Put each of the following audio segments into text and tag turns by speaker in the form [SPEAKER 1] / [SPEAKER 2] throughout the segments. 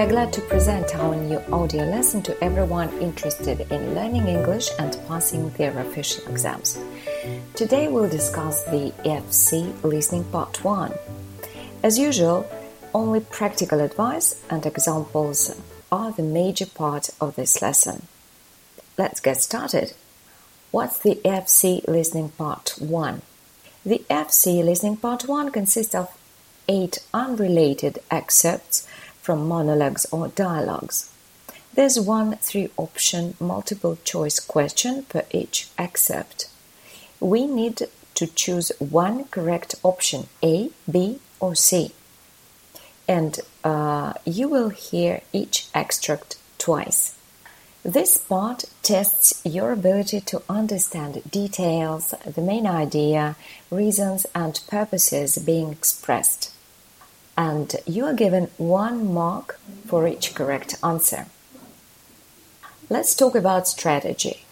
[SPEAKER 1] We are glad to present our new audio lesson to everyone interested in learning English and passing their official exams. Today we'll discuss the EFC listening part 1. As usual, only practical advice and examples are the major part of this lesson. Let's get started. What's the EFC listening part 1? The EFC listening part 1 consists of eight unrelated excerpts from monologues or dialogues. There's one three option multiple choice question per each excerpt. We need to choose one correct option A, B, or C. And uh, you will hear each extract twice. This part tests your ability to understand details, the main idea, reasons, and purposes being expressed and you are given one mark for each correct answer. Let's talk about strategy.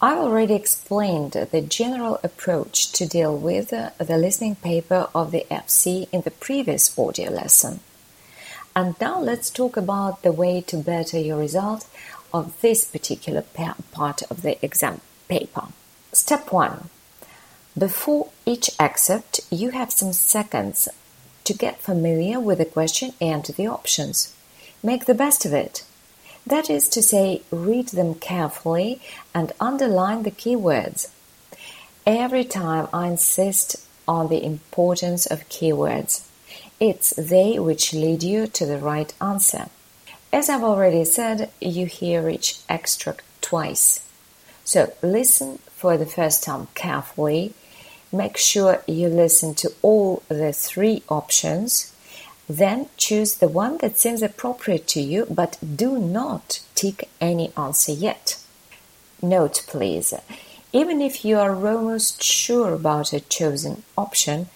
[SPEAKER 1] I've already explained the general approach to deal with the listening paper of the FC in the previous audio lesson. And now let's talk about the way to better your result of this particular part of the exam paper. Step 1. Before each excerpt, you have some seconds to get familiar with the question and the options. Make the best of it. That is to say, read them carefully and underline the keywords. Every time I insist on the importance of keywords. It's they which lead you to the right answer. As I've already said, you hear each extract twice. So listen for the first time carefully Make sure you listen to all the three options. Then choose the one that seems appropriate to you, but do not tick any answer yet. Note please, even if you are almost sure about a chosen option,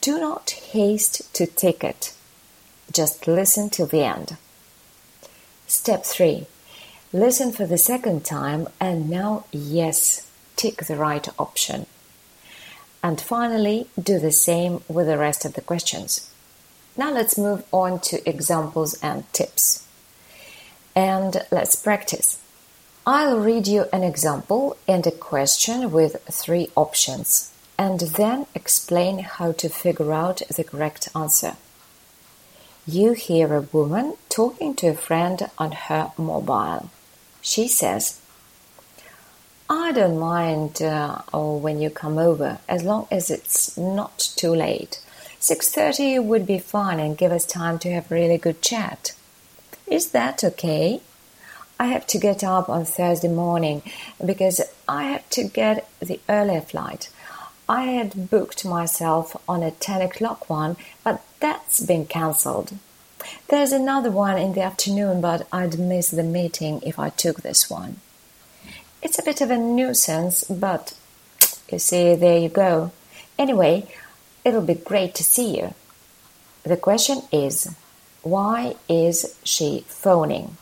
[SPEAKER 1] do not haste to tick it. Just listen till the end. Step 3. Listen for the second time and now, yes, tick the right option. And finally, do the same with the rest of the questions. Now let's move on to examples and tips. And let's practice. I'll read you an example and a question with three options, and then explain how to figure out the correct answer. You hear a woman talking to a friend on her mobile. She says, I don't mind uh, when you come over, as long as it's not too late. 6.30 would be fine and give us time to have a really good chat. Is that okay? I have to get up on Thursday morning because I have to get the earlier flight. I had booked myself on a 10 o'clock one, but that's been cancelled. There's another one in the afternoon, but I'd miss the meeting if I took this one. It's a bit of a nuisance, but you see, there you go. Anyway, it'll be great to see you. The question is why is she phoning?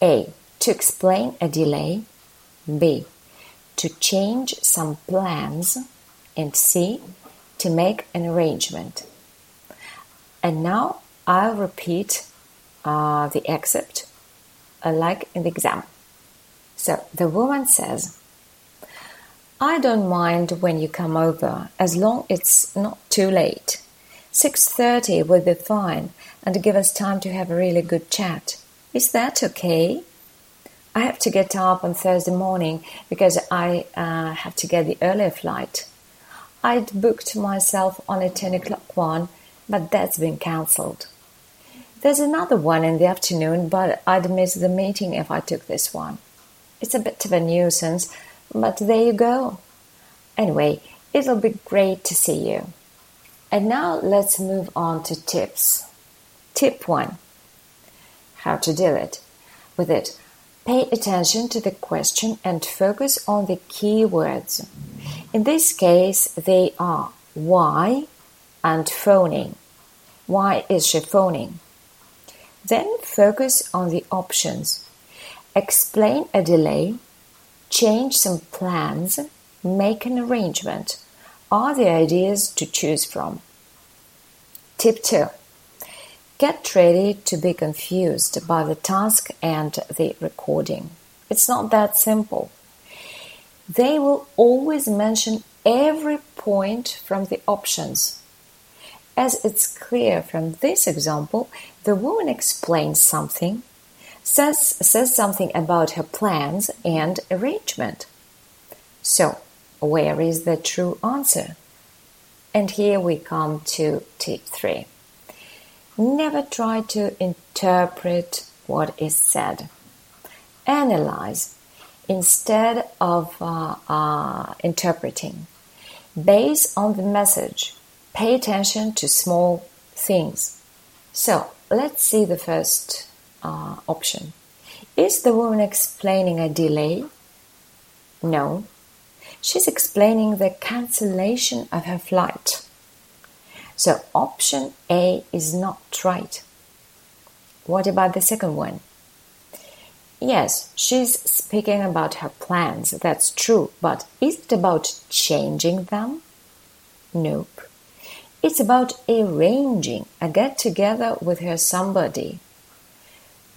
[SPEAKER 1] A. To explain a delay. B. To change some plans. And C. To make an arrangement. And now I'll repeat uh, the excerpt uh, like in the exam. So the woman says, I don't mind when you come over as long it's not too late. 6:30 will be fine and give us time to have a really good chat. Is that okay? I have to get up on Thursday morning because I uh, have to get the earlier flight. I'd booked myself on a 10 o'clock one, but that's been cancelled. There's another one in the afternoon, but I'd miss the meeting if I took this one. It's a bit of a nuisance, but there you go. Anyway, it'll be great to see you. And now let's move on to tips. Tip 1 How to deal it with it. Pay attention to the question and focus on the key words. In this case, they are why and phoning. Why is she phoning? Then focus on the options. Explain a delay, change some plans, make an arrangement are the ideas to choose from. Tip 2. get ready to be confused by the task and the recording. It's not that simple. They will always mention every point from the options. As it's clear from this example, the woman explains something, says, says something about her plans and arrangement. So, where is the true answer? And here we come to tip three. Never try to interpret what is said. Analyze instead of uh, uh, interpreting. Base on the message. Pay attention to small things. So let's see the first uh, option. Is the woman explaining a delay? No. She's explaining the cancellation of her flight. So option A is not right. What about the second one? Yes, she's speaking about her plans, that's true, but is it about changing them? Nope. It's about arranging a get together with her somebody.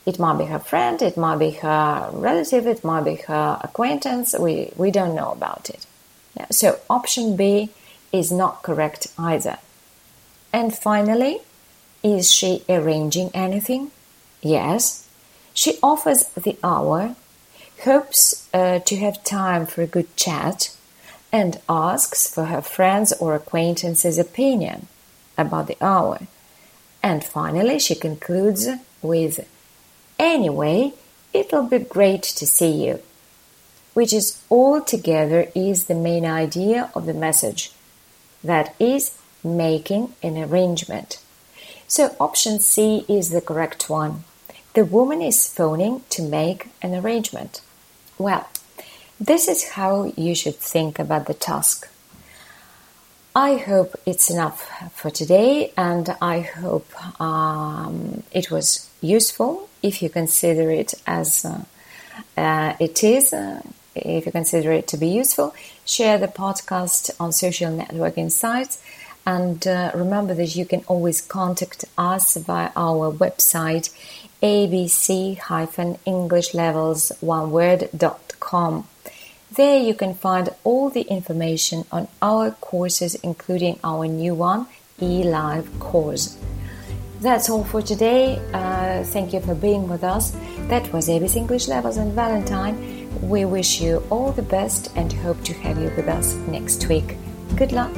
[SPEAKER 1] It might be her friend, it might be her relative, it might be her acquaintance, we, we don't know about it. Yeah, so option B is not correct either. And finally, is she arranging anything? Yes, she offers the hour, hopes uh, to have time for a good chat, and asks for her friends or acquaintances' opinion about the hour. And finally, she concludes with, Anyway, it'll be great to see you, which is altogether is the main idea of the message. That is making an arrangement. So option C is the correct one. The woman is phoning to make an arrangement. Well, this is how you should think about the task. I hope it's enough for today, and I hope um, it was useful if you consider it as uh, uh, it is. Uh, if you consider it to be useful, share the podcast on social networking sites. And uh, remember that you can always contact us via our website abc-englishlevels1word.com. There you can find all the information on our courses, including our new one, eLive course. That's all for today. Uh, thank you for being with us. That was ABC English Levels and Valentine. We wish you all the best and hope to have you with us next week. Good luck.